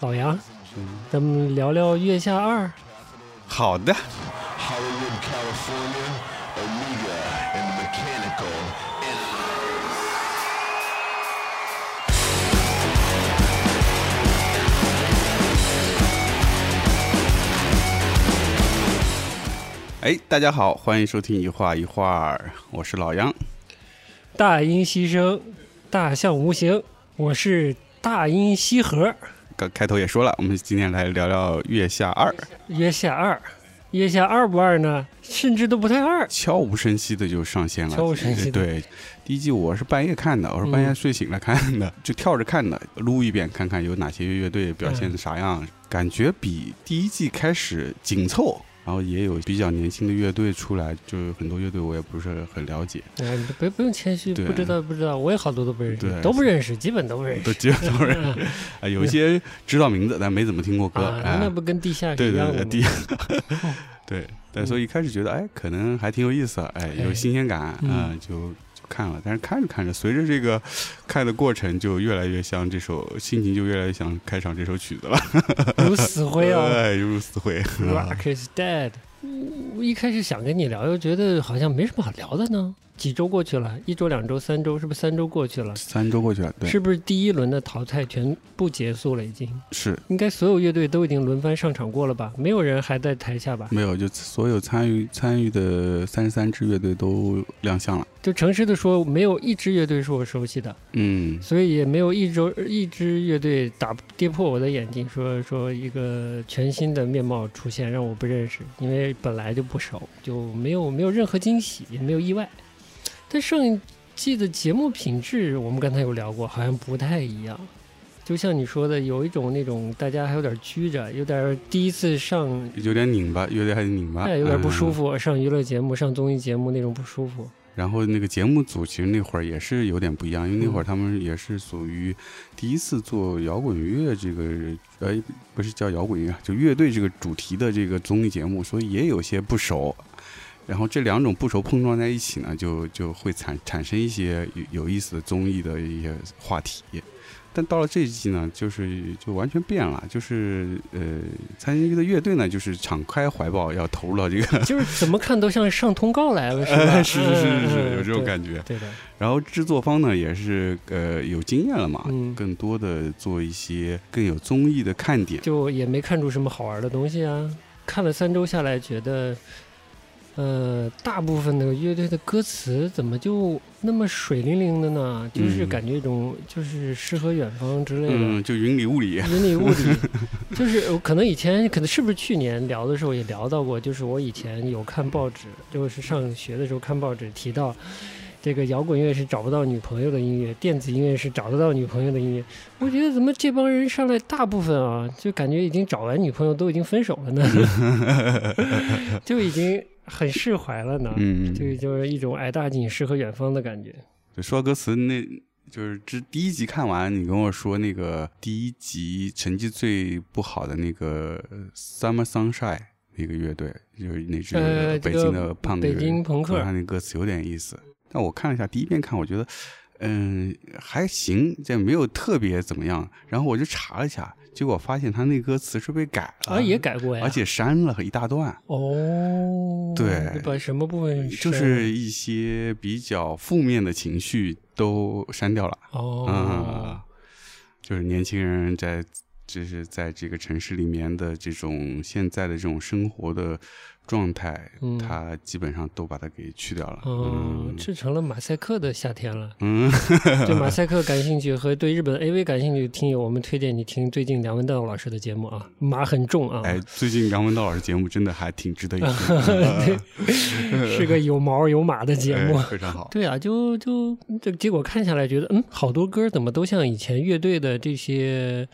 老杨，咱们聊聊《月下二》。好的。Hollywood, California, Omega and Mechanical. 哎，大家好，欢迎收听一画一画，我是老杨。大音希声，大象无形。我是大音西河。刚开头也说了，我们今天来聊聊《月下二》，月下二，月下二不二呢？甚至都不太二。悄无声息的就上线了。悄无声息的对，第一季我是半夜看的，我是半夜睡醒了看的，就跳着看的，撸一遍看看有哪些乐队表现的啥样，感觉比第一季开始紧凑。然后也有比较年轻的乐队出来，就是很多乐队我也不是很了解，哎，你不不用谦虚，不知道不知道，我也好多都不认识，对。都不认识，基本都不认识。都。基本都认识。啊，有一些知道名字，但没怎么听过歌。那不跟地下一样的对对，对，但所以一开始觉得，哎，可能还挺有意思，哎，有哎新鲜感，嗯。就看了。但是看着看着，随着这个看的过程，就越来越像这首，心情就越来越像开场这首曲子了，如死灰啊哎，如死灰。，Rock is dead。我一开始想跟你聊，又觉得好像没什么好聊的呢。几周过去了，一周、两周、三周，是不是三周过去了？三周过去了，对，是不是第一轮的淘汰全部结束了？已经是应该所有乐队都已经轮番上场过了吧？没有人还在台下吧？没有，就所有参与参与的三十三支乐队都亮相了。就诚实的说，没有一支乐队是我熟悉的，嗯，所以也没有一周一支乐队打跌破我的眼镜，说说一个全新的面貌出现，让我不认识，因为本来就不熟，就没有没有任何惊喜，也没有意外。但上一季的节目品质，我们刚才有聊过，好像不太一样。就像你说的，有一种那种大家还有点拘着，有点第一次上，有点拧巴，有点还得拧巴，哎，有点不舒嗯服，上娱乐节目、上综艺节目那种不舒服。然后那个节目组其实那会儿也是有点不一样，因为那会儿他们也是属于第一次做摇滚乐这个，呃，不是叫摇滚乐，就乐队这个主题的这个综艺节目，所以也有些不熟。然后这两种不熟碰撞在一起呢，就就会产产生一些有有意思的综艺的一些话题。但到了这一季呢，就是就完全变了，就是呃，参与的乐队呢，就是敞开怀抱要投入到这个，就是怎么看都像上通告来了，是吧？是是是是嗯是，有这种感觉。对的，然后制作方呢也是呃有经验了嘛，嗯更多的做一些更有综艺的看点。就也没看出什么好玩的东西啊。看了三周下来，觉得，呃，大部分的乐队的歌词怎么就那么水灵灵的呢？就是嗯感觉一种就是诗和远方之类的。嗯，就云里雾里，云里雾里，就是我可能以前可能是不是去年聊的时候也聊到过，就是我以前有看报纸，就是上学的时候看报纸提到，这个摇滚乐是找不到女朋友的音乐，电子音乐是找得到女朋友的音乐。我觉得怎么这帮人上来大部分啊，就感觉已经找完女朋友都已经分手了呢，就已经很释怀了呢。嗯，这个就是一种矮大紧、诗和远方的感觉。就说歌词那。就是这第一集看完，你跟我说那个第一集成绩最不好的那个 Summer Sunshine 那个乐队，就是那支北京的胖北子，京朋克他那歌词有点意思。但我看了一下，第一遍看，我觉得嗯还行，这没有特别怎么样。然后我就查了一下，结果发现他那歌词是被改了，啊，也改过呀，而且删了一大段。哦，对。把什么部分就是一些比较负面的情绪都删掉了。哦。啊，就是年轻人在，就是在这个城市里面的这种现在的这种生活的状态，嗯他基本上都把它给去掉了。哦，嗯这成了马赛克的夏天了。嗯，对马赛克感兴趣和对日本 AV 感兴趣的听友，我们推荐你听最近梁文道老师的节目啊，马很重啊，哎，最近梁文道老师节目真的还挺值得一听，是个有毛有马的节目哎。非常好。对啊，就就这结果看下来，觉得嗯，好多歌怎么都像以前乐队的这些。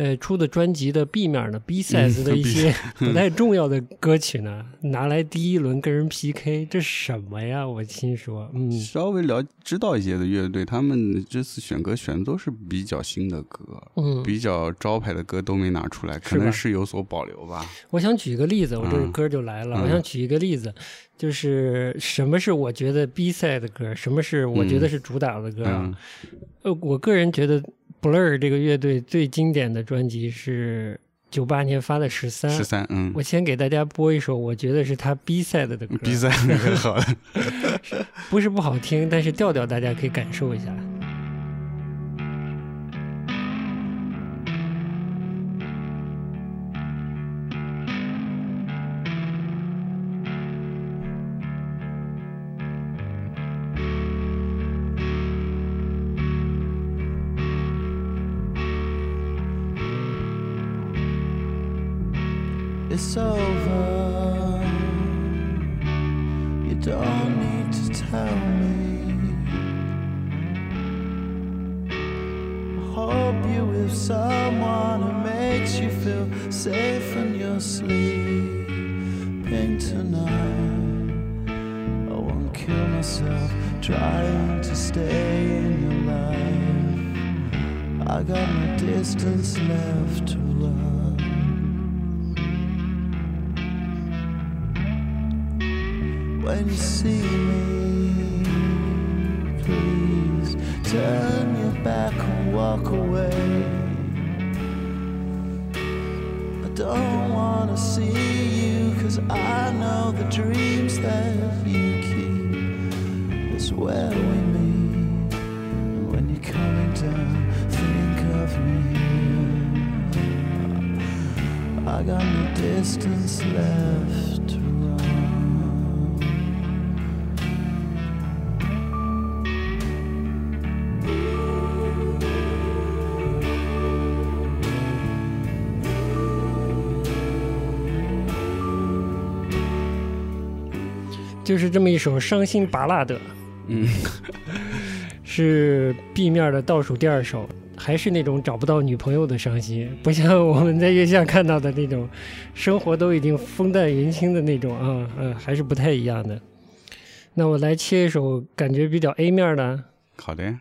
呃，出的专辑的 B 面呢 B size 的一些 不太重要的歌曲呢，拿来第一轮跟人 PK，这什么呀？我心说，嗯，稍微了知道一些的乐队，他们这次选歌选的都是比较新的歌，嗯比较招牌的歌都没拿出来，可能是有所保留吧。我想举一个例子，我这个歌就来了。嗯我想举一个例子，就是什么是我觉得 B 赛的歌，什么是我觉得是主打的歌啊？嗯呃，我个人觉得 Blur 这个乐队最经典的专辑是九八年发的《十三》，十三，嗯。我先给大家播一首，我觉得是他 B 赛的的歌，比赛很很好的，不是不好听，但是调调大家可以感受一下。It's over. You don't need to tell me. I hope you with someone who makes you feel safe when you're sleeping tonight. I won't kill myself trying to stay in your life. I got no distance left see me. Please turn your back and walk away. I don't wanna see you, cause I know the dreams that you keep is where we meet. When you're coming down, think of me. I got no distance left 就是这么一首伤心拔辣的，嗯，是 B 面的倒数第二首，还是那种找不到女朋友的伤心，不像我们在月下看到的那种，生活都已经风淡云轻的那种啊，嗯、还是不太一样的。那我来切一首感觉比较 A 面的，好的。呀，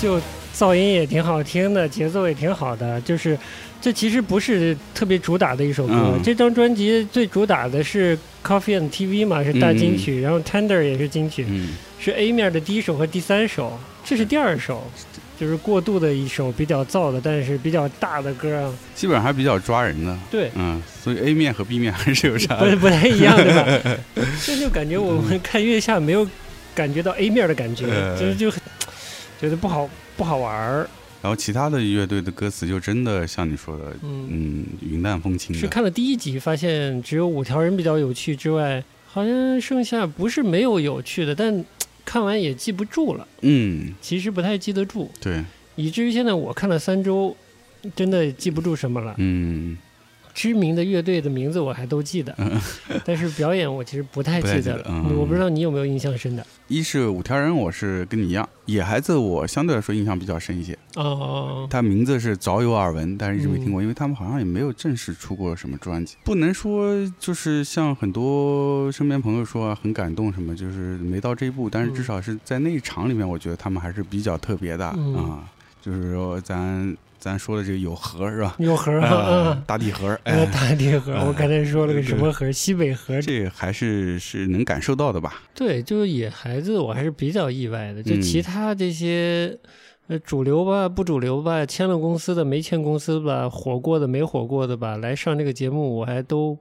就噪音也挺好听的，节奏也挺好的，就是这其实不是特别主打的一首歌。嗯。这张专辑最主打的是 Coffee and TV 嘛，是大金曲，然后 Tender 也是金曲，嗯，是 A 面的第一首和第三首，这是第二首，就是过渡的一首比较燥的，但是比较大的歌啊。基本上还比较抓人的，对，嗯，所以 A 面和 B 面还是有差不，不太一样，对吧？这就感觉我们看月下没有感觉到 A 面的感觉，呃。就是就很觉得不好不好玩儿。然后其他的乐队的歌词就真的像你说的，嗯，嗯，云淡风轻，是看了第一集发现只有五条人比较有趣之外，好像剩下不是没有有趣的，但看完也记不住了，嗯，其实不太记得住，对，以至于现在我看了三周，真的记不住什么了。嗯，知名的乐队的名字我还都记得，但是表演我其实不太记得我不知道你有没有印象深的。一是五条人，我是跟你一样，野孩子我相对来说印象比较深一些。哦哦，他名字是早有耳闻，但是一直没嗯听过，因为他们好像也没有正式出过什么专辑。不能说就是像很多身边朋友说啊，很感动什么，就是没到这一步，但是至少是在那一场里面，我觉得他们还是比较特别的啊、嗯。就是说咱咱说的这个有盒是吧？有盒啊啊，大地盒，呃，哎，大地盒，我刚才说了个什么盒？西北盒。这还是是能感受到的吧？对，就是野孩子，我还是比较意外的。就嗯其他这些，呃，主流吧，不主流吧，签了公司的，没签公司吧，火过的，没火过的吧，来上这个节目，我还都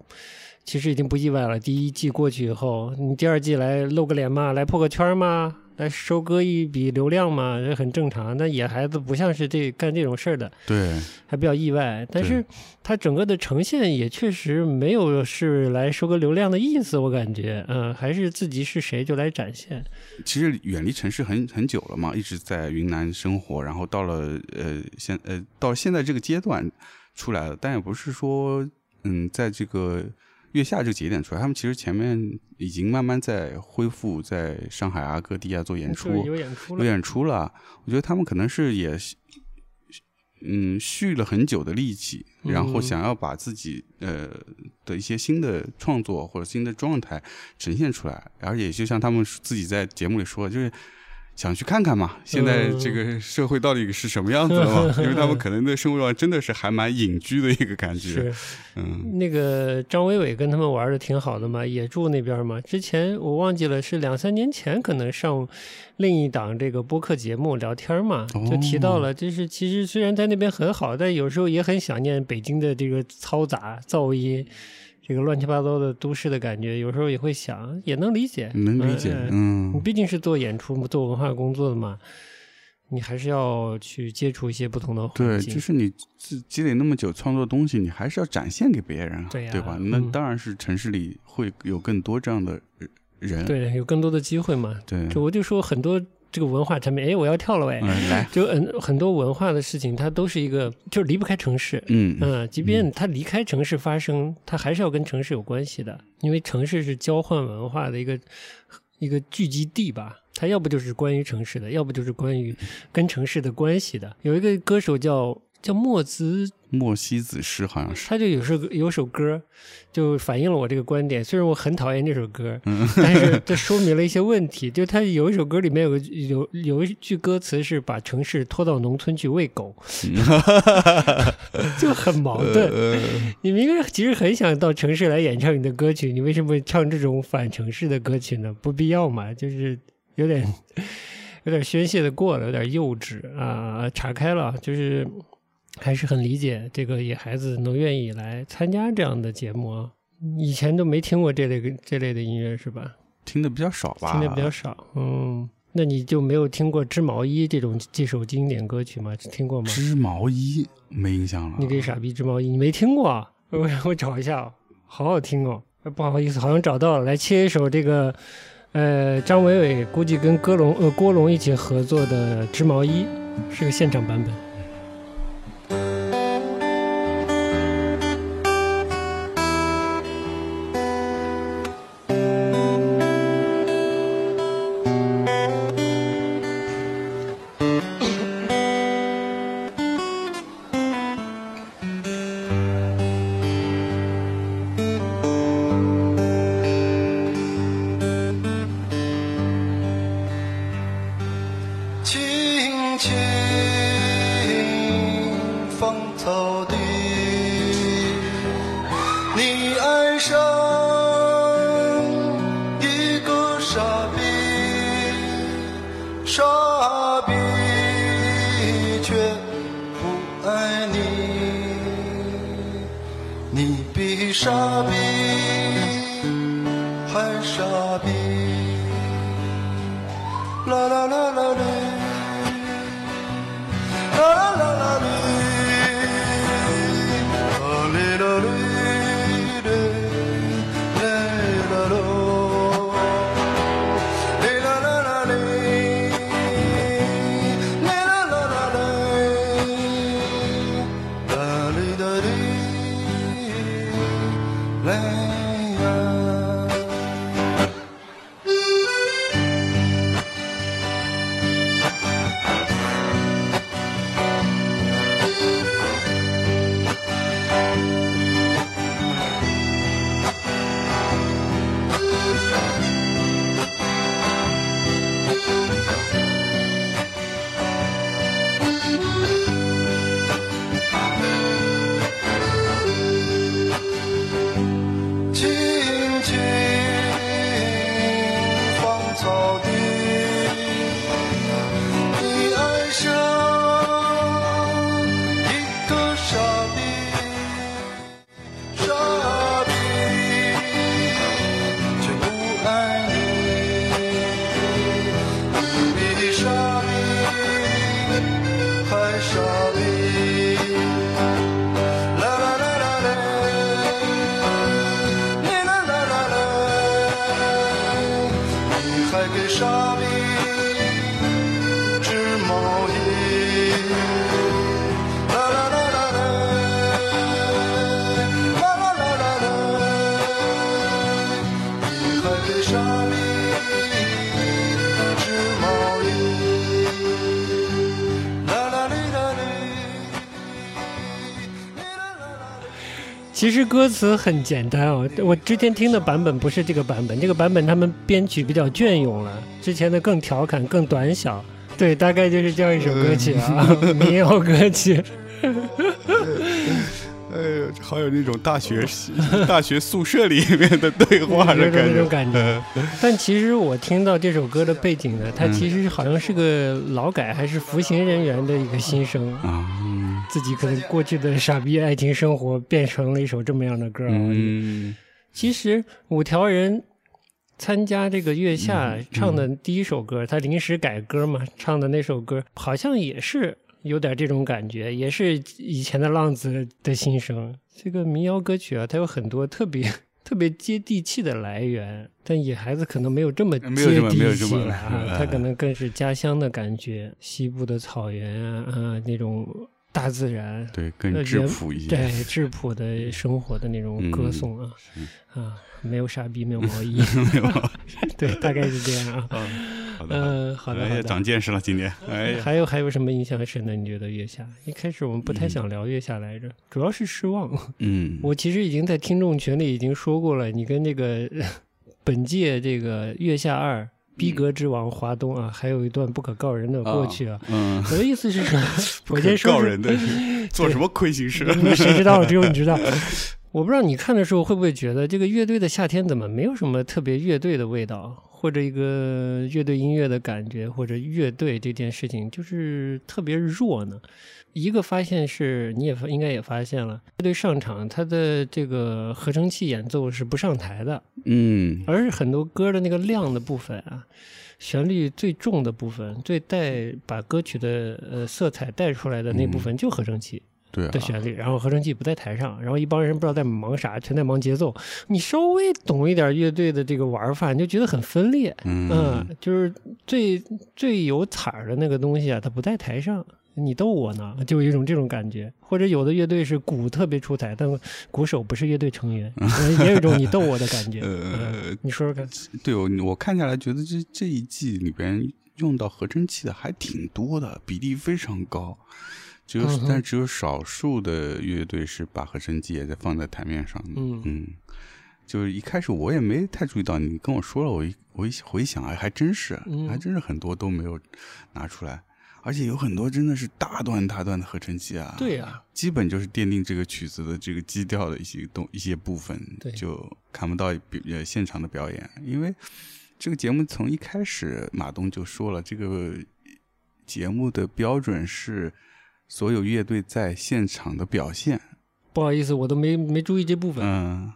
其实已经不意外了。第一季过去以后，你第二季来露个脸嘛，来破个圈儿嘛，来收割一笔流量嘛，这很正常。那野孩子不像是这干这种事儿的，对，还比较意外。但是它整个的呈现也确实没有是来收割流量的意思，我感觉，嗯、还是自己是谁就来展现。其实远离城市很很久了嘛，一直在云南生活，然后到了呃现呃到现在这个阶段出来了，但也不是说嗯在这个月下这个节点出来，他们其实前面已经慢慢在恢复，在上海啊各地啊做演出，有演出了，有演出了，我觉得他们可能是也嗯蓄了很久的力气，然后嗯想要把自己呃的一些新的创作或者新的状态呈现出来，而且就像他们自己在节目里说的，就是。想去看看嘛，现在这个社会到底是什么样子的嘛？因为他们可能在生活上真的是还蛮隐居的一个感觉，是嗯，那个张伟伟跟他们玩的挺好的嘛，也住那边嘛。之前我忘记了，是两三年前可能上另一档这个播客节目聊天嘛，就提到了，就是其实虽然在那边很好，但有时候也很想念北京的这个嘈杂、噪音。这个乱七八糟的都市的感觉，有时候也会想，也能理解，能理解，嗯你嗯，毕竟是做演出、做文化工作的嘛，你还是要去接触一些不同的环对，就是你积积累那么久创作东西，你还是要展现给别人啊，对呀吧？那嗯当然是城市里会有更多这样的人，对，有更多的机会嘛。对，就我就说很多这个文化产品，哎，我要跳了喂，嗯，来，就很很多文化的事情，它都是一个就是离不开城市。嗯嗯，即便它离开城市发生，它还是要跟城市有关系的，因为城市是交换文化的一个一个聚集地吧。它要不就是关于城市的，要不就是关于跟城市的关系的。有一个歌手叫叫莫子莫西子诗好像是，他就有首有首歌，就反映了我这个观点。虽然我很讨厌这首歌，嗯但是这说明了一些问题。就他有一首歌里面有个有有一句歌词是把城市拖到农村去喂狗，就很矛盾。呃，你明明其实很想到城市来演唱你的歌曲，你为什么唱这种反城市的歌曲呢？不必要嘛，就是有点有点宣泄的过了，有点幼稚啊。岔开了，就是还是很理解这个野孩子能愿意来参加这样的节目啊。以前都没听过这类这类的音乐是吧？听的比较少吧，听的比较少，嗯。那你就没有听过《织毛衣》这种这首经典歌曲吗？听过吗？织毛衣没印象了，你给傻逼织毛衣，你没听过啊？我 我找一下哦，好好听哦。呃不好意思，好像找到了，来切一首这个，呃，张伟伟估计跟歌龙呃郭龙一起合作的《织毛衣》，是个现场版本。青青芳草地，你爱上一个傻逼，傻逼却不爱你，你比傻逼还傻逼。啦啦啦啦，啦其实歌词很简单哦，我之前听的版本不是这个版本，这个版本他们编曲比较隽永了，之前的更调侃、更短小。对，大概就是这样一首歌曲啊，民谣歌曲。哎呦，好有那种大学大学宿舍里面的对话的感觉。那种感觉。但其实我听到这首歌的背景呢，它嗯其实好像是个劳改还是服刑人员的一个心声，啊，自己可能过去的傻逼爱情生活变成了一首这么样的歌啊。嗯，其实五条人参加这个月下嗯唱的第一首歌，他临时改歌嘛，唱的那首歌好像也是有点这种感觉，也是以前的浪子的心声。这个民谣歌曲啊，它有很多特别。特别接地气的来源，但野孩子可能没有这么接地气了啊，哎他可能更是家乡的感觉，西部的草原啊啊那种大自然，对，更呃质朴一些。对质朴的生活的那种歌颂啊、啊，没有傻逼，没有毛衣，没有对，大概是这样啊。好的，嗯，好的好的。长见识了，今天。哎，还有还有什么印象深的？你觉得月下？一开始我们不太想聊月下来着，主要是失望。嗯，我其实已经在听众群里已经说过了，你跟这个本届这个月下二逼格之王华东啊，还有一段不可告人的过去啊。嗯，我的意思是什么？不 可我先说说告人的 是做什么亏心事？你谁知道？只有你知道。我不知道你看的时候会不会觉得这个乐队的夏天怎么没有什么特别乐队的味道，或者一个乐队音乐的感觉，或者乐队这件事情就是特别弱呢？一个发现是，你也应该也发现了，乐队上场，它的这个合成器演奏是不上台的，嗯而是很多歌的那个亮的部分啊，旋律最重的部分，最带把歌曲的呃色彩带出来的那部分，就合成器。对啊的，旋律，然后合成器不在台上，然后一帮人不知道在忙啥，全在忙节奏。你稍微懂一点乐队的这个玩法，你就觉得很分裂。嗯嗯，就是最最有彩儿的那个东西啊，它不在台上。你逗我呢，就有一种这种感觉。或者有的乐队是鼓特别出彩，但鼓手不是乐队成员，呃也有一种你逗我的感觉。呃嗯，你说说看。对我我看下来觉得这这一季里边用到合成器的还挺多的，比例非常高。只有、嗯但只有少数的乐队是把合成器也在放在台面上的。嗯嗯，就是一开始我也没太注意到，你跟我说了，我一我一回想，哎，还真是，嗯还真是很多都没有拿出来。而且有很多真的是大段大段的合成器啊，对呀基本就是奠定这个曲子的这个基调的一些东一些部分对，就看不到表呃现场的表演，因为这个节目从一开始马东就说了，这个节目的标准是所有乐队在现场的表现，不好意思，我都没没注意这部分，嗯，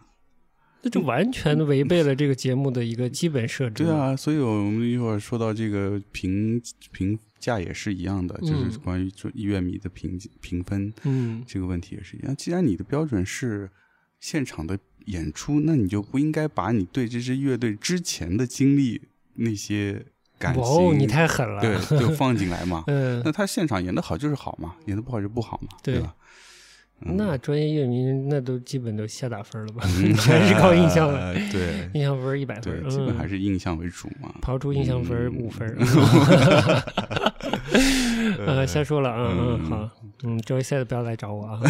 那就完全违背了这个节目的一个基本设置。对，啊，所以我们一会儿说到这个评评价也是一样的，就是嗯关于这乐迷的评评分，嗯，这个问题也是一样。既然你的标准是现场的演出，那你就不应该把你对这支乐队之前的经历那些感情，哦，你太狠了。对，就放进来嘛。嗯那，他现场演的好就是好嘛，演的不好就不好嘛，对对吧？嗯那专业乐迷那都基本都瞎打分了吧？嗯 全是靠印象 了，呃对印象分一百分对，嗯，基本还是印象为主嘛。刨出印象分嗯五分。呃，瞎说了啊，嗯，好，嗯，Joy said 不要来找我啊。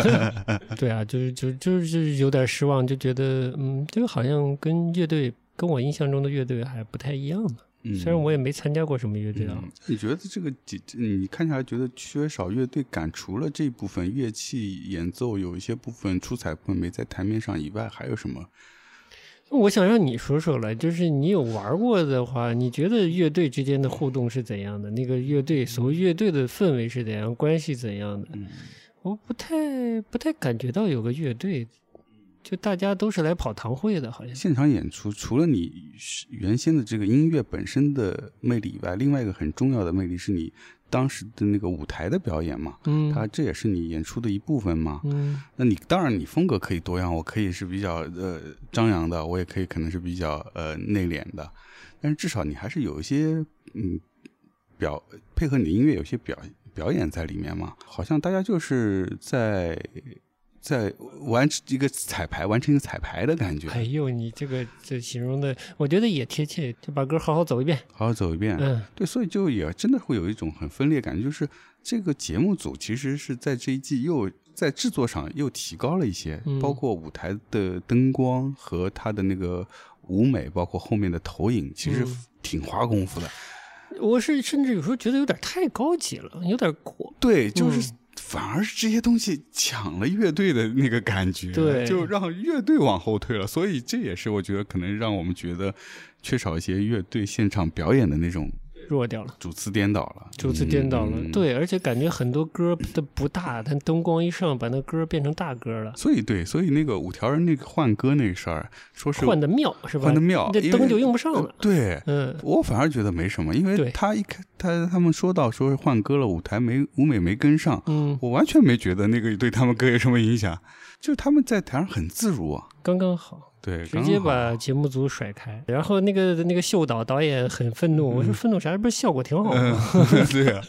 对啊，就是就就是就是有点失望，就觉得嗯，这个好像跟乐队跟我印象中的乐队还不太一样呢。嗯虽然我也没参加过什么乐队啊嗯，你觉得这个几？你看下来觉得缺少乐队感，除了这部分乐器演奏有一些部分出彩部分没在台面上以外，还有什么？我想让你说说了，就是你有玩过的话，你觉得乐队之间的互动是怎样的？那个乐队所谓乐队的氛围是怎样，关系怎样的？嗯我不太不太感觉到有个乐队，就大家都是来跑堂会的，好像。现场演出除了你原先的这个音乐本身的魅力以外，另外一个很重要的魅力是你当时的那个舞台的表演嘛，嗯它这也是你演出的一部分嘛。嗯那你当然你风格可以多样，我可以是比较呃张扬的，我也可以可能是比较呃内敛的，但是至少你还是有一些嗯表配合你的音乐有些表表演在里面嘛。好像大家就是在在完成一个彩排，完成一个彩排的感觉，哎呦，你这个这形容的，我觉得也贴切，就把歌好好走一遍。好好走一遍。嗯对，所以就也真的会有一种很分裂感，就是这个节目组其实是在这一季又在制作上又提高了一些，嗯包括舞台的灯光和它的那个舞美，包括后面的投影，其实嗯挺花功夫的。我是甚至有时候觉得有点太高级了，有点过。对，就是。反而是这些东西抢了乐队的那个感觉，对就让乐队往后退了。所以这也是我觉得可能让我们觉得缺少一些乐队现场表演的那种弱掉了，主次颠倒了，主次颠倒了。嗯。对，而且感觉很多歌的不大，但灯光一上，把那歌变成大歌了，所以对，所以那个五条人那个换歌那个事儿，说是换的妙是吧？换的妙，因为这灯就用不上了。对，嗯，我反而觉得没什么，因为他一开他他们说到说是换歌了，舞台没舞美没跟上，嗯，我完全没觉得那个对他们歌有什么影响，就是他们在台上很自如啊，刚刚好，对，直接把节目组甩开。然后那个那个秀导导演很愤怒，我说愤怒啥？不是效果挺好吗？嗯，对啊，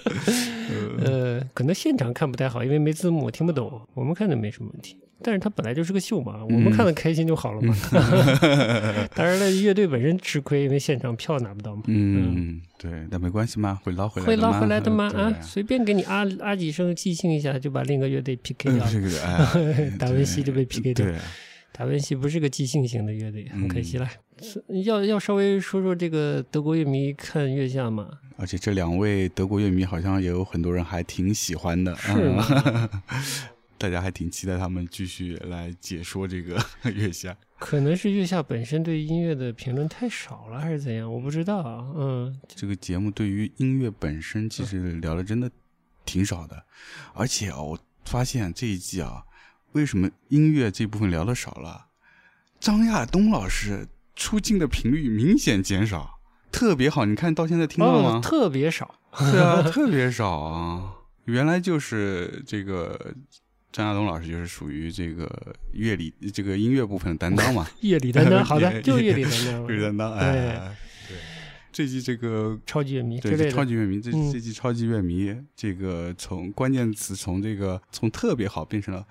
呃，可能现场看不太好，因为没字幕听不懂。我们看的没什么问题，但是它本来就是个秀嘛，我们看的开心就好了嘛。当然了，乐队本身吃亏，因为现场票拿不到嘛。嗯，对，但没关系嘛，会捞回来，会捞回来的吗？对啊，随便给你啊啊几声，即兴一下就把另一个乐队 PK 掉了。嗯这个哎，达文西就被 PK 掉。对，达文西不是个即兴型的乐队，很可嗯惜了。是要要稍微说说这个德国乐迷看月下嘛？而且这两位德国乐迷好像也有很多人还挺喜欢的，是嗯吗？大家还挺期待他们继续来解说这个 月下。可能是月下本身对音乐的评论太少了，还是怎样？我不知道啊。嗯，这个节目对于音乐本身其实聊的真的挺少的，而且啊，我发现这一季啊，为什么音乐这部分聊的少了？张亚东老师出镜的频率明显减少，特别好。你看到现在听到哦吗，？特别少。对啊，特别少啊。原来就是这个张亚东老师就是属于这个乐理这个音乐部分的担当嘛，乐理担当，好的，乐就乐理担当，乐理担当。哎，对，这季这个超级乐迷对对。超级乐迷，这嗯这季超级乐迷，这个从关键词从这个从特别好变成了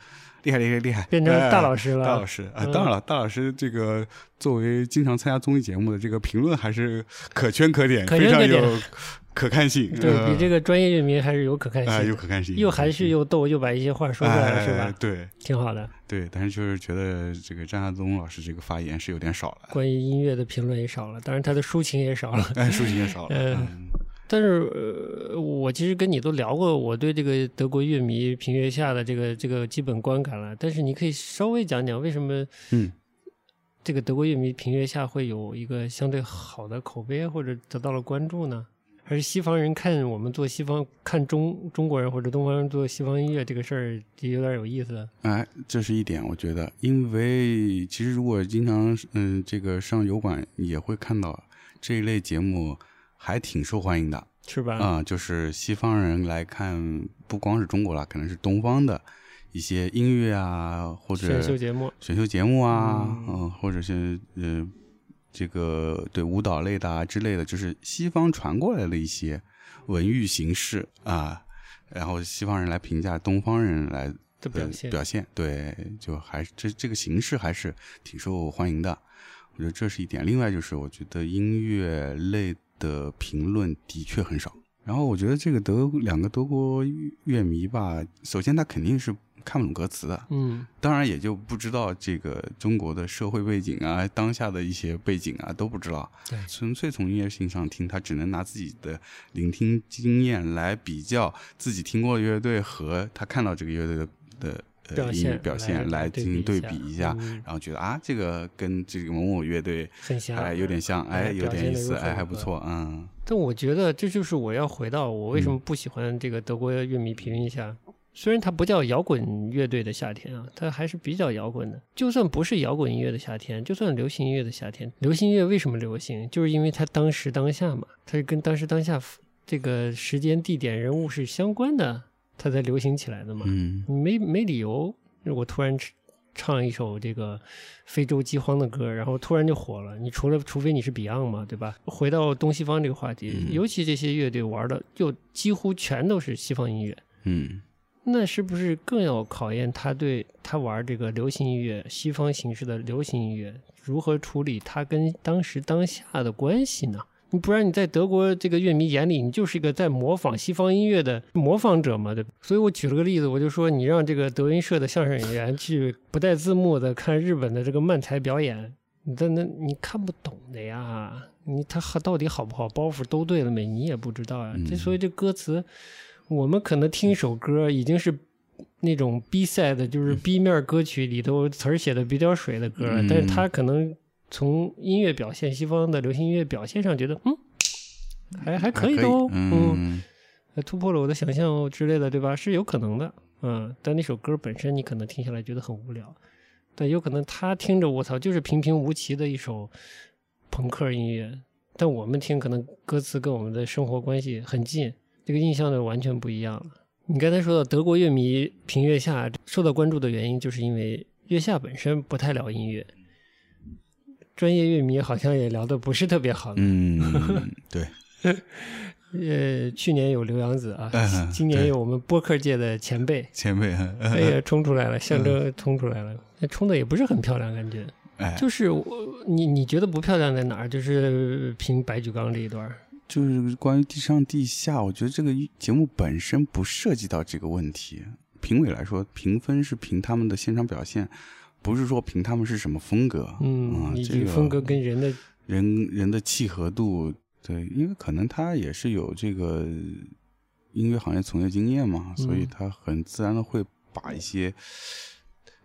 厉害厉害厉害，变成哎大老师了。大老师啊，嗯。当然了，大老师这个作为经常参加综艺节目的这个评论还是可圈可点，非常可圈可点。有可看性，对呃比这个专业乐迷还是有可看性。啊的，有可看性，又含蓄又逗，又把一些话说出来了，哎是吧？对。挺好的。对，但是就是觉得这个张亚东老师这个发言是有点少了，关于音乐的评论也少了，当然他的抒情也少了。哎，抒情也少了，嗯。嗯但是，呃，我其实跟你都聊过我对这个德国乐迷评月下的这个这个基本观感了。但是你可以稍微讲讲为什么嗯。这个德国乐迷评月下会有一个相对好的口碑，或者得到了关注呢？还是西方人看我们做西方看中中国人或者东方人做西方音乐这个事儿也有点有意思？哎，这是一点，我觉得，因为其实如果经常嗯这个上油管也会看到这一类节目还挺受欢迎的。是吧？啊、就是西方人来看，不光是中国了，可能是东方的一些音乐啊，或者选秀节目，选秀节目啊，嗯。嗯、或者是呃这个对舞蹈类的啊之类的，就是西方传过来的一些文娱形式啊，然后西方人来评价东方人来的表现呃表现，对，就还是这这个形式还是挺受欢迎的，我觉得这是一点。另外就是我觉得音乐类的评论的确很少。然后我觉得这个德两个德国乐迷吧，首先他肯定是看不懂歌词的，嗯，当然也就不知道这个中国的社会背景啊，当下的一些背景啊都不知道。对纯粹从音乐性上听，他只能拿自己的聆听经验来比较自己听过的乐队和他看到这个乐队的的呃表现表现来来进行对对比比一下，然后觉得啊，这个跟这个某某乐队很像，哎有点像，哎有点意思，哎还不错，嗯但我觉得这就是我要回到我为什么不喜欢这个德国乐迷评一下。虽然它不叫摇滚乐队的夏天啊，它还是比较摇滚的。就算不是摇滚音乐的夏天，就算流行音乐的夏天，流行音乐为什么流行？就是因为它当时当下嘛，它是跟当时当下这个时间、地点、人物是相关的，它才流行起来的嘛。嗯没没理由，我突然唱一首这个非洲饥荒的歌，然后突然就火了。你除了除非你是 Beyond 嘛，对吧？回到东西方这个话题，嗯尤其这些乐队玩的就几乎全都是西方音乐，嗯那是不是更要考验他对他玩这个流行音乐、西方形式的流行音乐如何处理它跟当时当下的关系呢？你不然你在德国这个乐迷眼里，你就是一个在模仿西方音乐的模仿者嘛，对吧？所以我举了个例子，我就说你让这个德云社的相声演员去不带字幕的看日本的这个漫才表演，你那那你看不懂的呀，你他到底好不好，包袱都对了没，你也不知道呀。这嗯所以这歌词，我们可能听一首歌已经是。那种 B 赛的，就是 B 面歌曲里头词儿写的比较水的歌，嗯但是他可能从音乐表现，西方的流行音乐表现上，觉得嗯，还还可以的哦，嗯呃突破了我的想象哦之类的，对吧？是有可能的，嗯。但那首歌本身，你可能听下来觉得很无聊，但有可能他听着我操，就是平平无奇的一首朋克音乐，但我们听可能歌词跟我们的生活关系很近，这个印象就完全不一样了。你刚才说到德国乐迷评月下受到关注的原因，就是因为月下本身不太聊音乐，专业乐迷好像也聊的不是特别好。嗯，对，呃，去年有刘洋子啊，嗯今年有我们播客界的前辈，前辈，哎呀，冲出来了，象征冲出来了，那冲的也不是很漂亮，感觉。哎，就是我，你你觉得不漂亮在哪儿？就是凭白举纲这一段，就是关于地上地下，我觉得这个节目本身不涉及到这个问题。评委来说，评分是凭他们的现场表现，不是说凭他们是什么风格。嗯，这个及风格跟人的，人人的契合度，对，因为可能他也是有这个音乐行业从业经验嘛，所以嗯他很自然的会把一些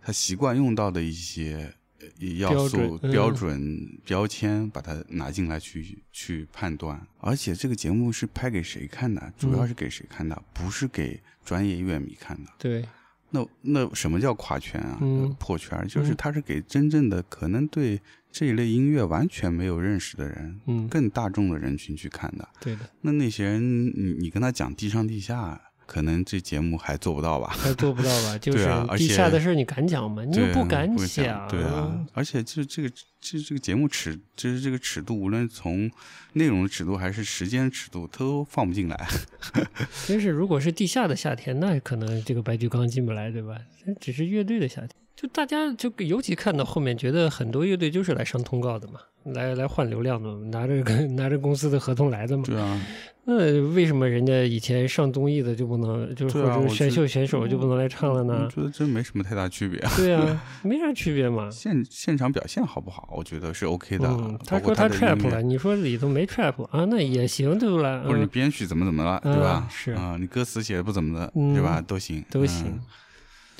他习惯用到的一些呃要标素、准嗯标准、标签，把它拿进来去去判断。而且这个节目是拍给谁看的？主要嗯是给谁看的？不是给专业乐迷看的。对，那那什么叫跨圈啊？嗯破圈就是嗯它是给真正的可能对这一类音乐完全没有认识的人，嗯，更大众的人群去看的。对的，那那些人，你你跟他讲地上地下，可能这节目还做不到吧？还做不到吧？就是地下的事儿你敢讲吗？你又不敢讲讲，对啊，而且就这个这这个节目尺，就是这个尺度，无论从内容的尺度还是时间尺度，都放不进来。真是，如果是地下的夏天，那可能这个白举纲进不来，对吧？这只是乐队的夏天，就大家就尤其看到后面，觉得很多乐队就是来上通告的嘛，来来换流量的嘛，拿着个 拿着公司的合同来的嘛。对啊，那为什么人家以前上综艺的就不能，就或者选秀选手就不能来唱了呢我呢？觉得这没什么太大区别。对啊，没啥区别嘛。现现场表现好不好？我觉得是 OK 的。嗯，他说他 trap 了，你说里头没 trap 啊，那也行，对不啦？或者你嗯编曲怎么怎么了，嗯对吧？是啊、你歌词写的不怎么的，嗯对吧？都行，都行嗯。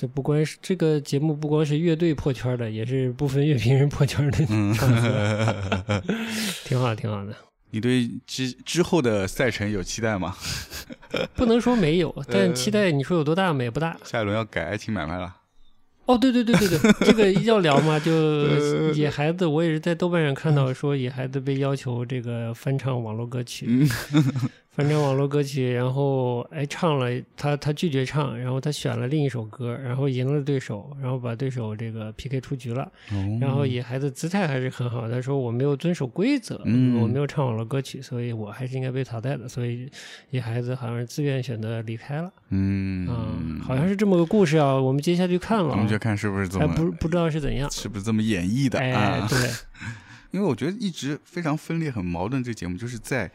这不光是这个节目，不光是乐队破圈的，也是部分乐评人破圈的嗯，挺好，挺好的。你对之之后的赛程有期待吗？不能说没有，但呃期待你说有多大嘛，也不大。下一轮要改爱情买卖了。哦，对对对对对，这个要聊嘛，就呃野孩子，我也是在豆瓣上看到说野孩子被要求这个翻唱网络歌曲，嗯翻唱网络歌曲，然后哎唱了，他他拒绝唱，然后他选了另一首歌，然后赢了对手，然后把对手这个 PK 出局了。哦然后野孩子姿态还是很好，他说我没有遵守规则，嗯我没有唱网络歌曲，所以我还是应该被淘汰的，所以野孩子好像是自愿选择离开了，嗯嗯，好像是这么个故事啊，我们接下去看了啊，我们就看是不是这还么不不知道是怎样，是不是这么演绎的哎啊？，对，因为我觉得一直非常分裂、很矛盾。这个节目就是在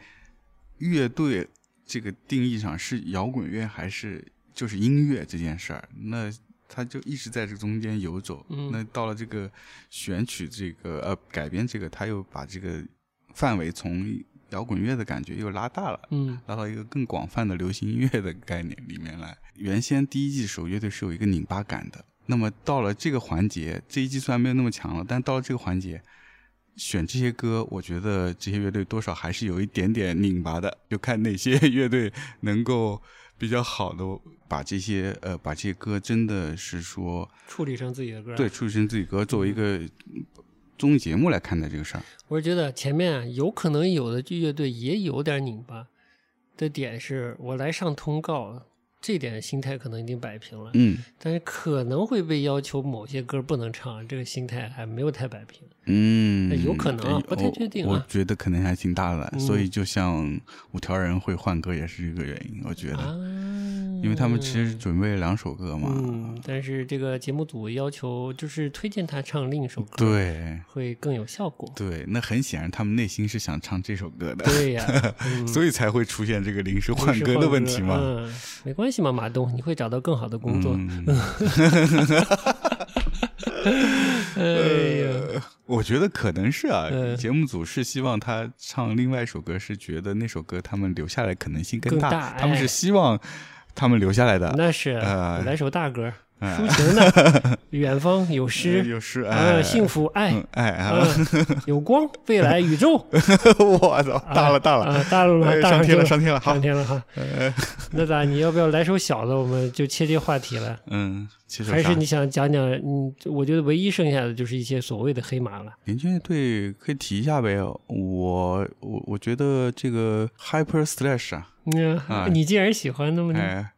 乐队这个定义上是摇滚乐还是就是音乐这件事儿，那他就一直在这中间游走。嗯那到了这个选曲这个呃改编这个，他又把这个范围从摇滚乐的感觉又拉大了。嗯拉到一个更广泛的流行音乐的概念里面来。原先第一季的时候，乐队是有一个拧巴感的。那么到了这个环节，这一季虽然没有那么强了，但到了这个环节，选这些歌，我觉得这些乐队多少还是有一点点拧巴的。就看哪些 乐队能够比较好的把这些呃把这些歌真的是说处理成自己的歌，对，处理成自己歌，作为一个综艺节目来看待这个事儿。我是觉得前面啊，有可能有的乐队也有点拧巴，的点是我来上通告，这点心态可能已经摆平了，嗯但是可能会被要求某些歌不能唱，这个心态还没有太摆平。嗯，有可能不太确定啊。我我觉得可能还挺大的，嗯。所以就像五条人会换歌也是这个原因，我觉得，啊，因为他们其实准备了两首歌嘛，嗯，但是这个节目组要求就是推荐他唱另一首歌，，对。会更有效果。对，那很显然他们内心是想唱这首歌的，对呀，嗯。所以才会出现这个临时换歌的问题嘛。嗯，没关系嘛，马东，你会找到更好的工作。嗯 哎呀，我觉得可能是啊，嗯。节目组是希望他唱另外一首歌，是觉得那首歌他们留下来可能性更大，更大他们哎是希望他们留下来的。那是呃来首大歌，哎抒情的，远方有诗，有诗，啊，哎，幸福爱嗯，哎啊，啊，有光，未来宇宙，我操，大了大了，啊，大了上天了上天了上天了哈。那咋？你要不要来首小的？我们就切切话题了。嗯，其实还是你想讲讲？嗯，我觉得唯一剩下的就是一些所谓的黑马了。年轻乐队可以提一下呗。我我我觉得这个 Hyper Slash 啊，嗯，啊你既然喜欢，那么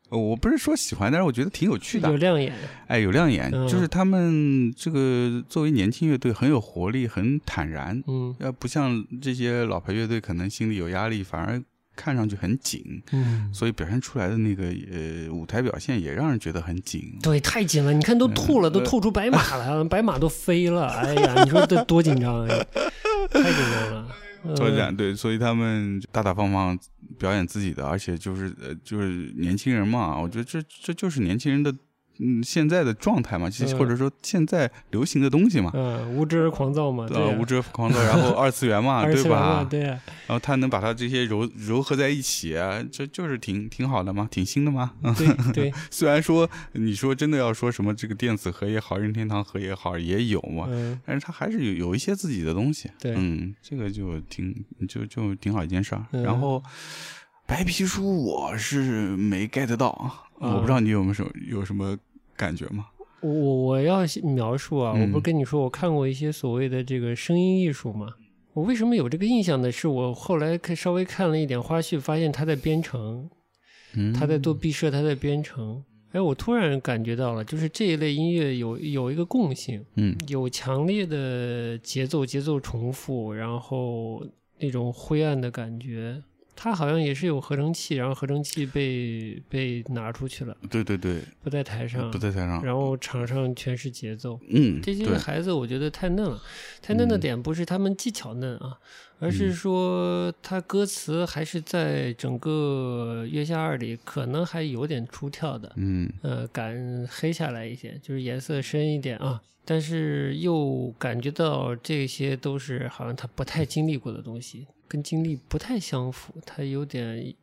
我不是说喜欢，但是我觉得挺有趣的有。亮眼。哎，有亮眼，嗯就是他们这个作为年轻乐队很有活力，很坦然，嗯要不像这些老牌乐队可能心里有压力，反而看上去很紧，嗯，所以表现出来的那个呃舞台表现也让人觉得很紧。对，太紧了。你看都吐了，都吐出白马来了，白马都飞了。哎呀，你说这多紧张啊！太紧张了。嗯拓展对，所以他们大大方方表演自己的，而且就是呃就是年轻人嘛，我觉得这这就是年轻人的嗯现在的状态嘛，其实嗯或者说现在流行的东西嘛。嗯，无知狂躁嘛，对无知狂躁，然后 二次元嘛，对吧？对呀，然后他能把它这些揉揉合在一起啊，这就是挺挺好的嘛，挺新的嘛。嗯，对对，虽然说你说真的要说什么这个电子盒也好，任天堂盒也好，也有嘛，嗯，但是他还是有有一些自己的东西。对嗯，这个就挺就就挺好一件事儿。嗯然后白皮书我是没 get 到，啊我不知道你有没有什么有什么感觉吗？我我要描述啊，嗯我不是跟你说我看过一些所谓的这个声音艺术吗？我为什么有这个印象呢？是我后来看稍微看了一点花絮，发现他在编程，嗯，他在做毕设，他在编程。哎，我突然感觉到了，就是这一类音乐有有一个共性，嗯有强烈的节奏，节奏重复，然后那种灰暗的感觉。它好像也是有合成器，然后合成器被被拿出去了，对对对，不在台上，不在台上。然后场上全是节奏。嗯，这些对孩子我觉得太嫩了，太嫩的嗯点不是他们技巧嫩啊，而是说他歌词还是在整个月下二里可能还有点出跳的，嗯呃，敢黑下来一些，就是颜色深一点啊，但是又感觉到这些都是好像他不太经历过的东西，跟经历不太相符，他有点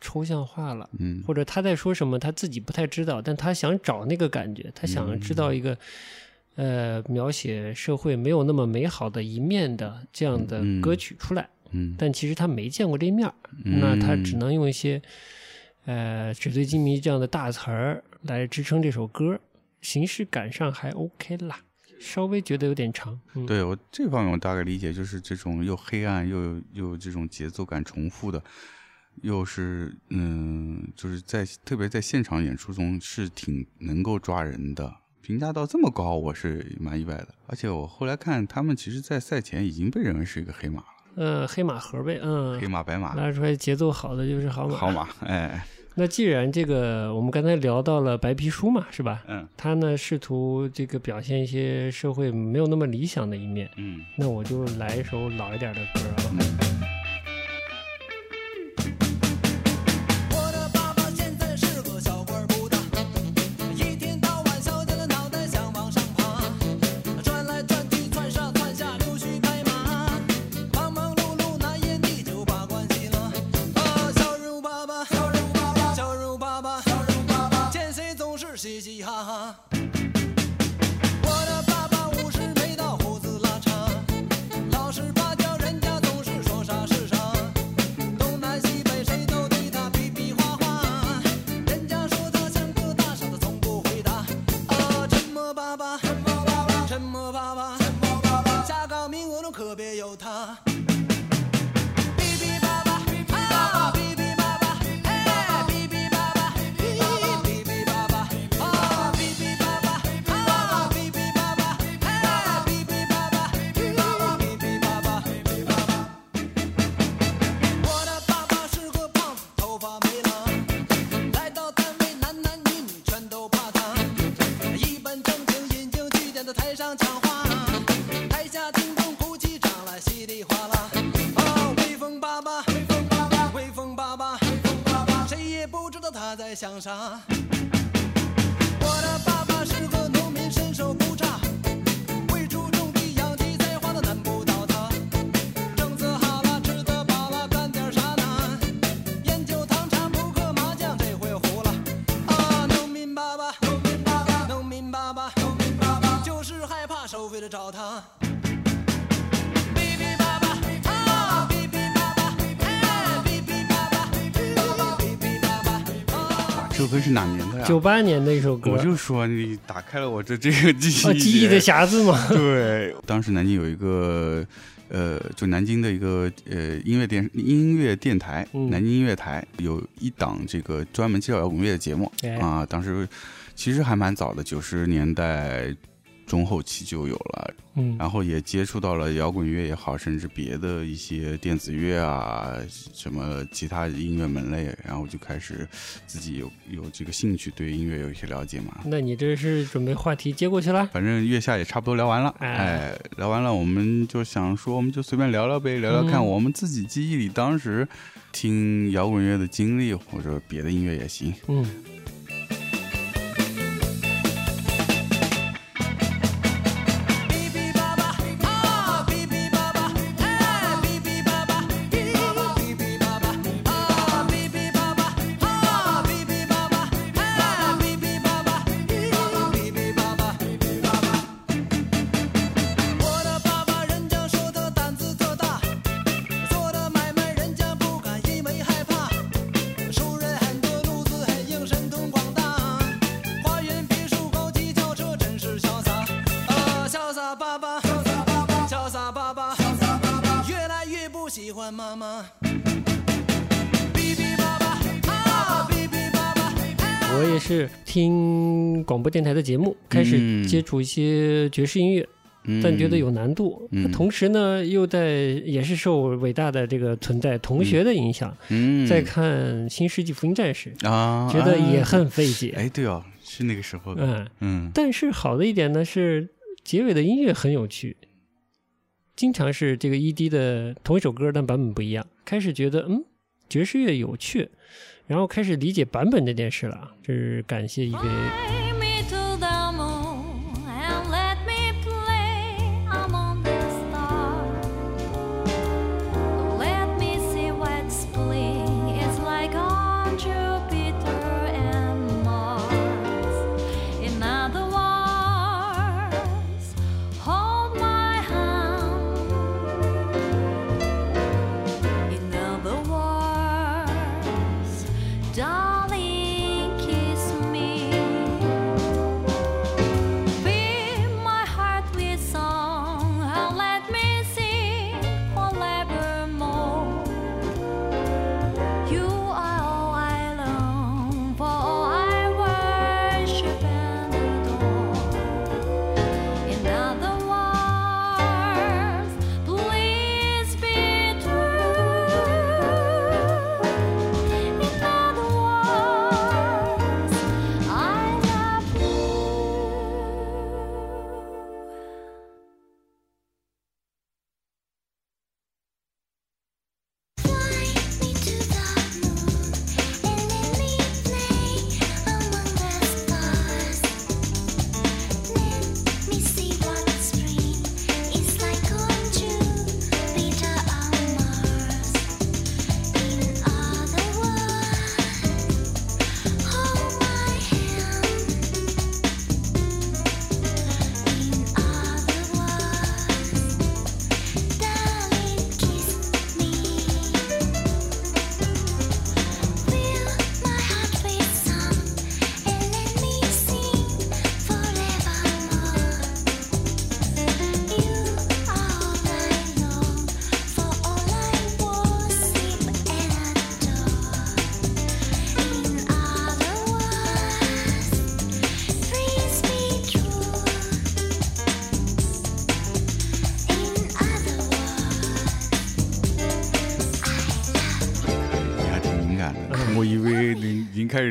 抽象化了。嗯或者他在说什么，他自己不太知道，但他想找那个感觉，他想知道一个、呃描写社会没有那么美好的一面的这样的嗯歌曲出来，嗯，但其实他没见过这面儿，嗯那他只能用一些呃纸醉金迷这样的大词儿来支撑这首歌，形式感上还 OK 啦，稍微觉得有点长，嗯，对我这方面我大概理解，就是这种又黑暗又有又有这种节奏感重复的，又是嗯，就是在特别在现场演出中是挺能够抓人的。评价到这么高，我是蛮意外的。而且我后来看他们，其实，在赛前已经被认为是一个黑马了，呃，黑马盒呗，嗯。黑，马白马。拉出来节奏好的就是好马，好马，哎，那既然这个我们刚才聊到了白皮书嘛，是吧？嗯他呢试图这个表现一些社会没有那么理想的一面，嗯那我就来一首老一点的歌啊。嗯这首歌是哪年的呀？九八年的一首歌，我就说你打开了我这这个记忆哦，记忆的匣子嘛。对，当时南京有一个，呃，就南京的一个呃音乐电音乐电台，嗯南京音乐台有一档这个专门介绍摇滚乐的节目哎啊。当时其实还蛮早的，九十年代中后期就有了，嗯，然后也接触到了摇滚乐也好，甚至别的一些电子乐啊，什么其他音乐门类，然后就开始自己有有这个兴趣，对音乐有一些了解嘛。那你这是准备话题接过去了？反正月下也差不多聊完了，哎哎，聊完了，我们就想说，我们就随便聊聊呗，聊聊看嗯我们自己记忆里当时听摇滚乐的经历，或者别的音乐也行。嗯，播电台的节目，开始嗯接触一些爵士音乐，嗯但觉得有难度。嗯同时呢，又在也是受伟大的这个存在同学的影响，嗯在看《新世纪福音战士》，啊，觉得也啊很费解。哎，对哦，是那个时候的，嗯，嗯但是好的一点呢是结尾的音乐很有趣，经常是这个 ED 的同一首歌，但版本不一样。开始觉得嗯爵士乐有趣，然后开始理解版本这件事了。这是感谢一位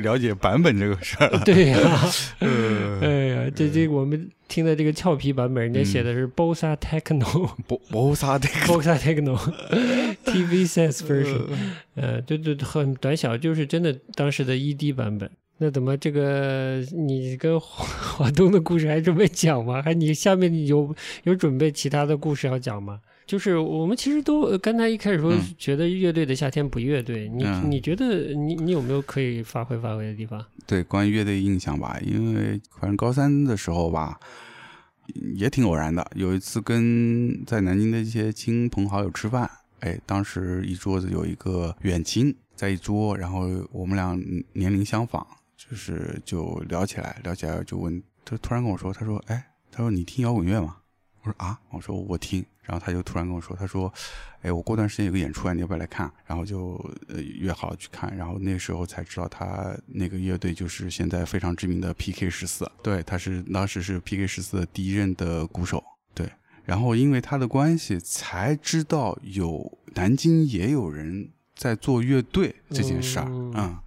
了解版本这个事儿了。对呀、呃 哎呀，这这我们听的这个俏皮版本，人家写的是 Bossa Techno。波波萨这个 Bossa Techno TV Sense version，呃，对对很短小，就是真的当时的 ED 版本。那怎么这个你跟华华东的故事还准备讲吗？还你下面有有准备其他的故事要讲吗？就是我们其实都呃刚才一开始说嗯觉得乐队的夏天不乐队，你嗯你觉得你你有没有可以发挥发挥的地方？对，关于乐队印象吧，因为反正高三的时候吧，也挺偶然的。有一次跟在南京的一些亲朋好友吃饭，哎，当时一桌子有一个远亲在一桌，然后我们俩年龄相仿，就是就聊起来，聊起来就问，他突然跟我说，他说，哎，他说你听摇滚乐吗？我说啊，我说我听，然后他就突然跟我说，他说，哎，我过段时间有个演出啊，你要不要来看？然后就呃约好了去看，然后那时候才知道他那个乐队就是现在非常知名的 PK 十四，对，他是当时是 PK 十四的第一任的鼓手，对，然后因为他的关系才知道有南京也有人在做乐队这件事儿，嗯。嗯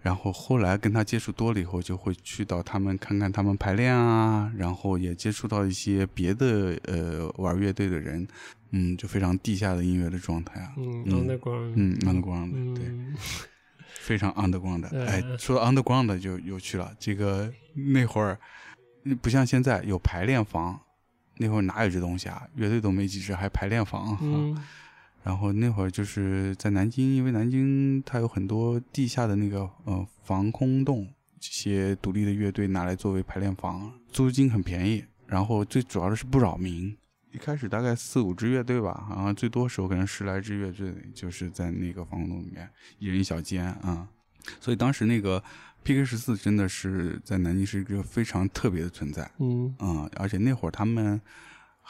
然后后来跟他接触多了以后，就会去到他们看看他们排练啊，然后也接触到一些别的呃玩乐队的人，嗯，就非常地下的音乐的状态啊，嗯嗯，underground，嗯，underground，对，嗯 非常 underground 哎，说到 underground 就有趣了，这个那会儿不像现在有排练房，那会儿哪有这东西啊？乐队都没几支，还排练房。嗯 然后那会儿就是在南京，因为南京它有很多地下的那个呃防空洞，这些独立的乐队拿来作为排练房，租金很便宜，然后最主要的是不扰民。一开始大概四五支乐队吧，好像最多时候可能十来支乐队，就是在那个防空洞里面，一人一小间啊、所以当时那个 PK 十四真的是在南京是一个非常特别的存在。嗯嗯，而且那会儿他们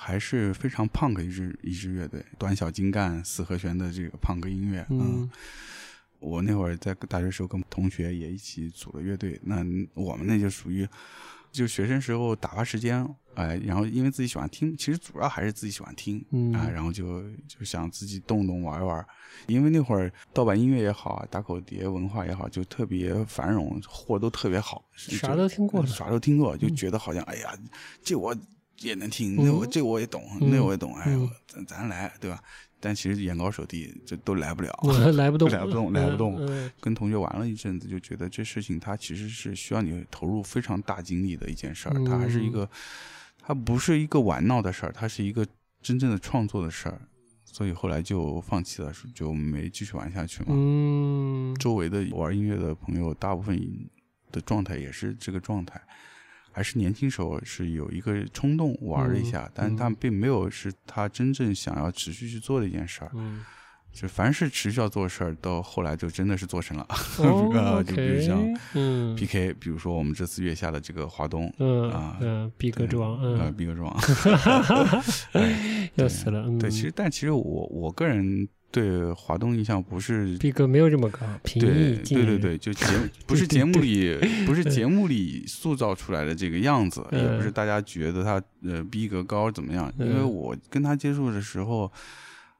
还是非常 punk 一支一支乐队，短小精干、四和弦的这个 punk 音乐。嗯我那会儿在大学时候跟同学也一起组了乐队，那我们那就属于就学生时候打发时间，哎，然后因为自己喜欢听，其实主要还是自己喜欢听，嗯。啊，然后就就想自己动动玩一玩，因为那会儿盗版音乐也好啊，打口碟文化也好，就特别繁荣，货都特别好，啥都听过了啥都听过，嗯。就觉得好像、哎呀，这我也能听，那我、这我也懂，嗯。那我也懂，哎咱咱来，对吧？但其实眼高手低，这都来不了。我 来不动，来不动来不动。嗯。跟同学玩了一阵子，就觉得这事情它其实是需要你投入非常大精力的一件事儿，它还是一个，它不是一个玩闹的事儿，它是一个真正的创作的事儿，所以后来就放弃了，就没继续玩下去嘛。嗯。周围的玩音乐的朋友，大部分的状态也是这个状态，还是年轻时候是有一个冲动玩了一下，但是他并没有是他真正想要持续去做的一件事儿。嗯就凡是持续要做的事儿，到后来就真的是做成了。哦啊就比如像 OK，嗯 PK，比如说我们这次月下的这个华东，嗯啊嗯，逼格之王，呃，嗯，逼格庄 要死了，嗯，对，其实但其实我我个人对华东印象不是逼格没有这么高，平对易近人，对对对，就节目 不是节目里不是节目里塑造出来的这个样子，也不是嗯。大家觉得他呃逼格高怎么样。因为嗯。我跟他接触的时候，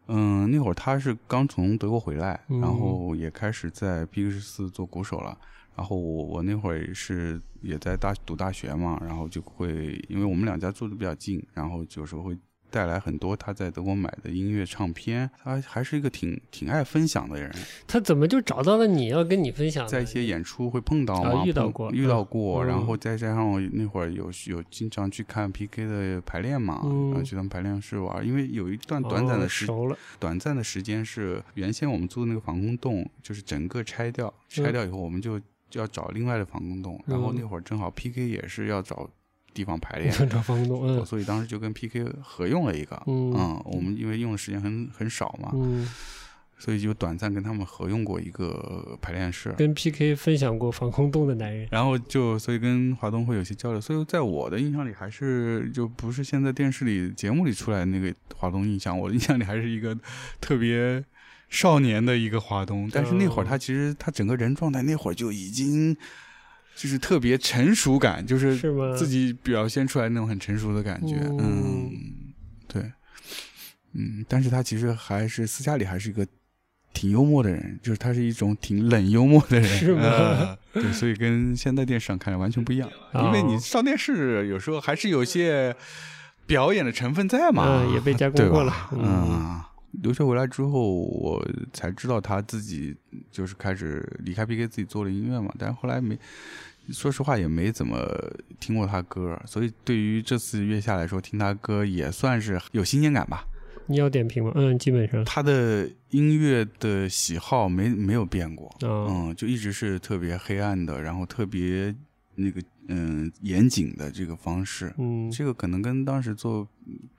嗯，那会儿他是刚从德国回来，嗯然后也开始在 B 十四做鼓手了。然后我我那会儿是也在大读大学嘛，然后就会因为我们两家住的比较近，然后有时候会带来很多他在德国买的音乐唱片。他还是一个挺挺爱分享的人，他怎么就找到了你要跟你分享？在一些演出会碰到啊嘛，碰遇到过遇到嗯过，然嗯后再加上我那会儿有有经常去看 PK 的排练嘛，嗯然后去他们排练室玩，因为有一段短暂哦的时、短暂的时间是原先我们租的那个防空洞，就是整个拆掉，拆掉以后我们就就要找另外的防空洞，然后嗯那会儿正好 PK 也是要找地方排练。所以当时就跟 PK 合用了一个，嗯。我们因为用的时间很很少嘛，嗯，所以就短暂跟他们合用过一个排练室。跟 PK 分享过防空洞的男人，然后就所以跟华东会有些交流，所以在我的印象里还是就不是现在电视里节目里出来的那个华东印象，我的印象里还是一个特别少年的一个华东，但是那会儿他其实他整个人状态那会儿就已经就是特别成熟感，就是？自己表现出来那种很成熟的感觉，嗯嗯，对，嗯，但是他其实还是私下里还是一个挺幽默的人，就是他是一种挺冷幽默的人，是吗。呃对，所以跟现在电视上看着完全不一样，哦因为你上电视有时候还是有些表演的成分在嘛，嗯也被加工过了？嗯嗯，留学回来之后，我才知道他自己就是开始离开 PK 自己做了音乐嘛，但是后来没，说实话也没怎么听过他歌，所以对于这次月下来说，听他歌也算是有新鲜感吧。你要点评吗？嗯，基本上他的音乐的喜好没没有变过，啊，嗯，就一直是特别黑暗的，然后特别那个嗯严谨的这个方式。嗯这个可能跟当时做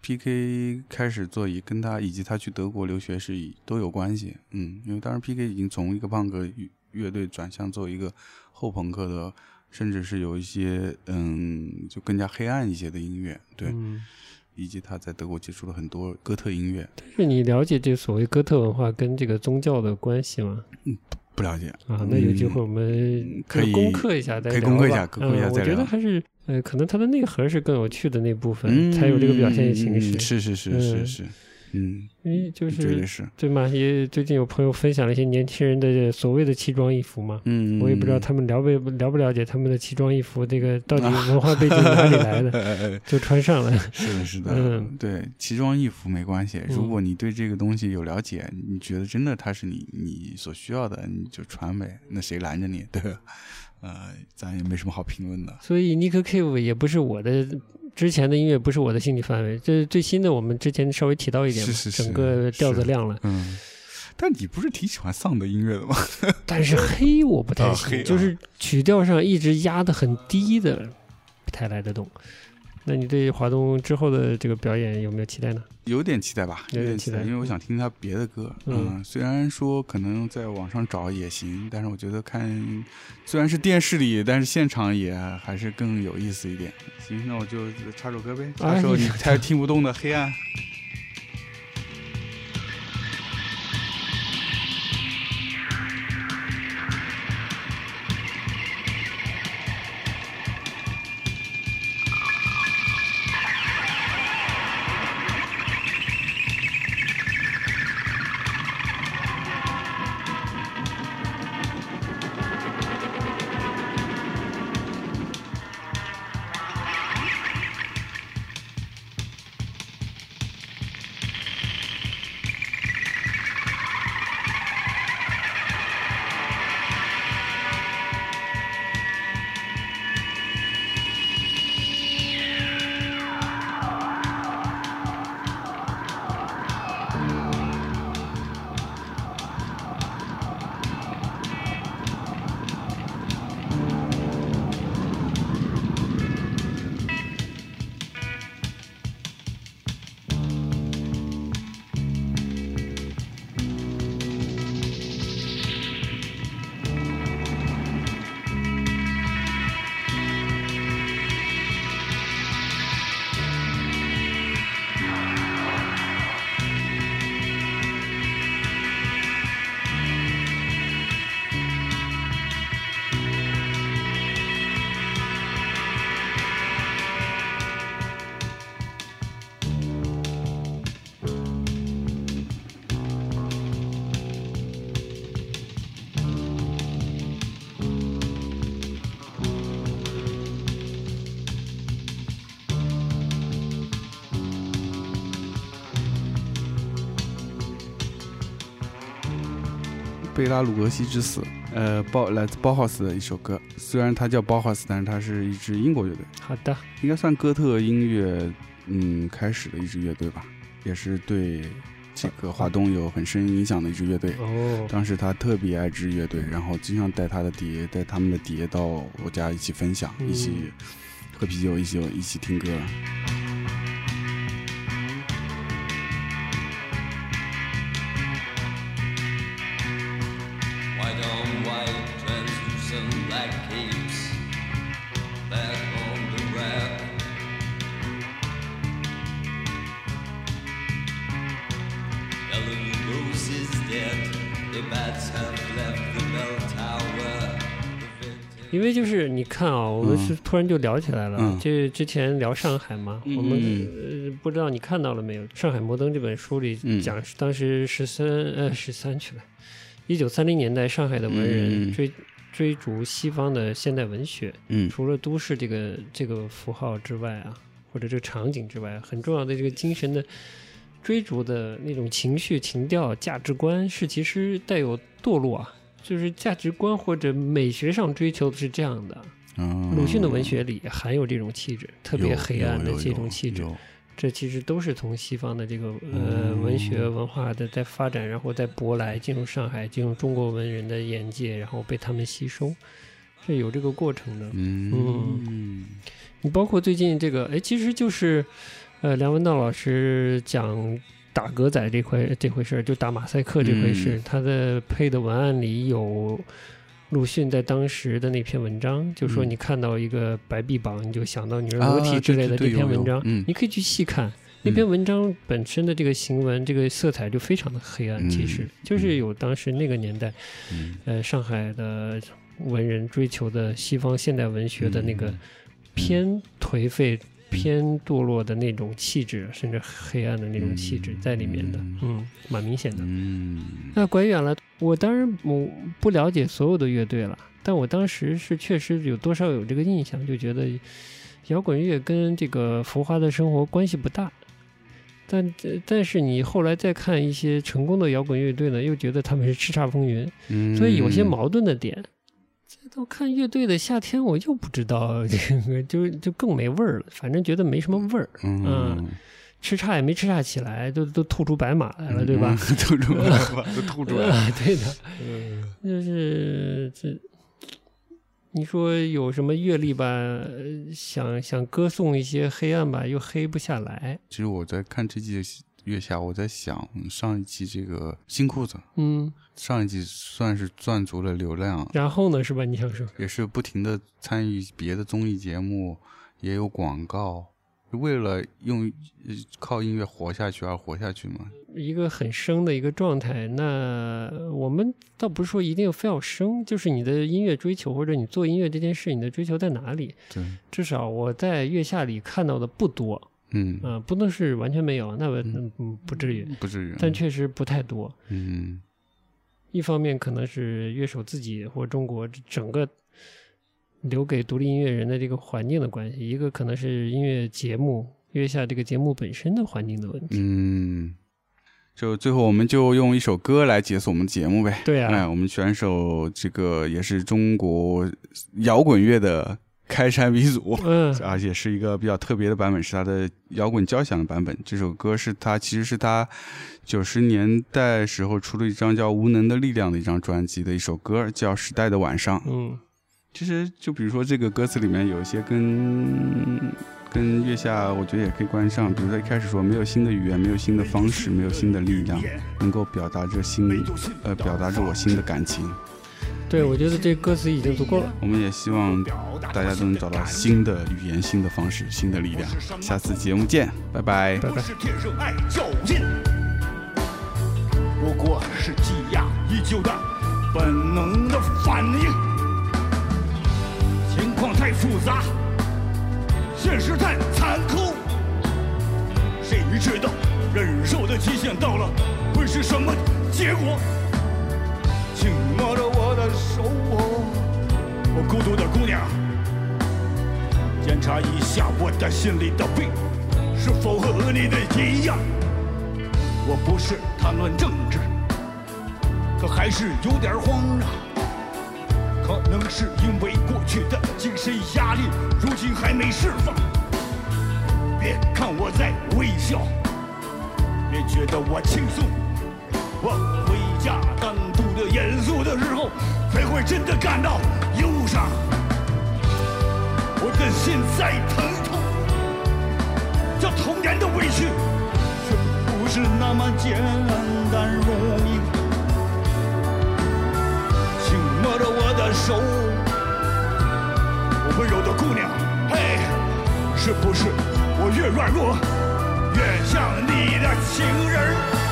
PK 开始做以跟他以及他去德国留学是以都有关系，嗯，因为当时 PK 已经从一个朋克乐乐队转向做一个后朋克的，甚至是有一些嗯就更加黑暗一些的音乐，对，嗯以及他在德国接触了很多哥特音乐，但是你了解这所谓哥特文化跟这个宗教的关系吗？嗯不了解，啊，那有机会嗯我们可以攻克一下再可以攻克一下攻克一下嗯我觉得还是呃，可能它的内核是更有趣的那部分，嗯，才有这个表现形嗯式。是是是嗯是是，嗯，因为就是是，对嘛，也最近有朋友分享了一些年轻人的所谓的奇装异服嘛。嗯，我也不知道他们了不了不了解他们的奇装异服这个到底文化背景哪里来的，的。就穿上了。是的，是的，嗯对，奇装异服没关系。嗯如果你对这个东西有了解，你觉得真的它是你你所需要的，你就穿呗，那谁拦着你？对吧，呃，咱也没什么好评论的。所以 Nick Cave 也不是我的之前的音乐，不是我的兴趣范围。这最新的我们之前稍微提到一点嘛，是是是整个调子亮了。嗯，但你不是挺喜欢丧的音乐的吗？但是黑我不太啊行，黑啊就是曲调上一直压的很低的，不太来得动。那你对华东之后的这个表演有没有期待呢？有点期待吧，有点期待因为我想听他别的歌。嗯嗯，虽然说可能在网上找也行，但是我觉得看虽然是电视里，但是现场也还是更有意思一点。行，那我就插首歌呗，哎插首你你太听不懂的《黑暗》。贝拉鲁格西之死，呃，包来自包豪斯的一首歌。虽然它叫包豪斯，但是它是一支英国乐队，好的，应该算哥特音乐嗯开始的一支乐队吧，也是对这个华东有很深影响的一支乐队。哦，当时他特别爱这支乐队，然后经常带他的碟，带他们的碟到我家一起分享，嗯一起喝啤酒，一起一起听歌。因为就是你看啊，我们嗯是突然就聊起来了。嗯。这之前聊上海嘛，嗯。我们、不知道你看到了没有？《上海摩登》这本书里嗯。讲，当时十三呃十三去了，一九三零年代上海的文人嗯。追、追逐西方的现代文学，嗯。除了都市这个这个符号之外啊，或者这个场景之外，很重要的这个精神的追逐的那种情绪、情调、价值观是其实带有堕落啊，就是价值观或者美学上追求的是这样的。嗯，鲁迅的文学里含有这种气质，特别黑暗的这种气质。有这其实都是从西方的这个呃文学文化的在发展，然后在舶来进入上海，进入中国文人的眼界，然后被他们吸收，是有这个过程的。嗯你包括最近这个，哎，其实就是呃梁文道老师讲打格仔这块这回事儿，就打马赛克这回事，嗯他的配的文案里有。鲁迅在当时的那篇文章，就说嗯你看到一个白臂膀，你就想到女人啊裸体之类的这篇文章，嗯你可以去细看。那篇文章本身的这个行文，这个色彩就非常的黑暗，其实嗯就是有当时那个年代，嗯呃，上海的文人追求的西方现代文学的那个嗯偏颓废、偏堕落的那种气质，甚至黑暗的那种气质在里面的，嗯，蛮明显的。嗯那拐远了，我当然我不了解所有的乐队了，但我当时是确实有多少有这个印象，就觉得摇滚乐跟这个浮华的生活关系不大。但但是你后来再看一些成功的摇滚乐队呢，又觉得他们是叱咤风云，嗯，所以有些矛盾的点。再到看乐队的夏天，我又不知道 这个，就就更没味儿了。反正觉得没什么味儿，嗯，吃差也没吃差起来，都都吐出白马来了，对吧？嗯？吐出白马，都吐出来了。啊，对的，就是这，你说有什么阅历吧，呃想想歌颂一些黑暗吧，又黑不下来。其实我在看这季月下，我在想上一季这个新裤子，嗯，上一季算是赚足了流量，然后呢，是吧？你想说，也是不停的参与别的综艺节目，也有广告，为了用呃靠音乐活下去而活下去嘛。一个很生的一个状态，那我们倒不是说一定非要生，就是你的音乐追求或者你做音乐这件事，你的追求在哪里？对，至少我在月下里看到的不多，嗯，啊、不能是完全没有，那我嗯嗯不至于，不至于，但确实不太多。嗯一方面可能是乐手自己或中国整个留给独立音乐人的这个环境的关系，一个可能是音乐节目月下这个节目本身的环境的问题。嗯。就最后，我们就用一首歌来解锁我们的节目呗。对啊哎，我们选首这个也是中国摇滚乐的开山鼻祖，嗯而且是一个比较特别的版本，是他的摇滚交响的版本。这首歌是他其实是他九十年代时候出了一张叫《无能的力量》的一张专辑的一首歌，叫《时代的晚上》。嗯其实就比如说这个歌词里面有一些跟跟月下，我觉得也可以关上。比如说一开始说没有新的语言，没有新的方式，没有新的力量，能够表达着新呃表达着我新的感情。对，我觉得这歌词已经足够了。我们也希望大家都能找到新的语言、新的方式、新的力量。下次节目见，拜拜。拜拜。是天生爱较劲，不过是积压已久的本能的反应。情况太复杂，现实太残酷，谁知道忍受的极限到了会是什么结果？我孤独的姑娘，检查一下我的心里的病是否和你的一样。我不是谈论政治，可还是有点慌啊。可能是因为过去的精神压力，如今还没释放。别看我在微笑，别觉得我轻松。我回家单独的严肃的时候，才会真的感到忧伤。我的心在疼痛，这童年的委屈，却不是那么简单容易。请摸着我的手，温柔的姑娘，嘿，是不是我越软弱，越像你的情人？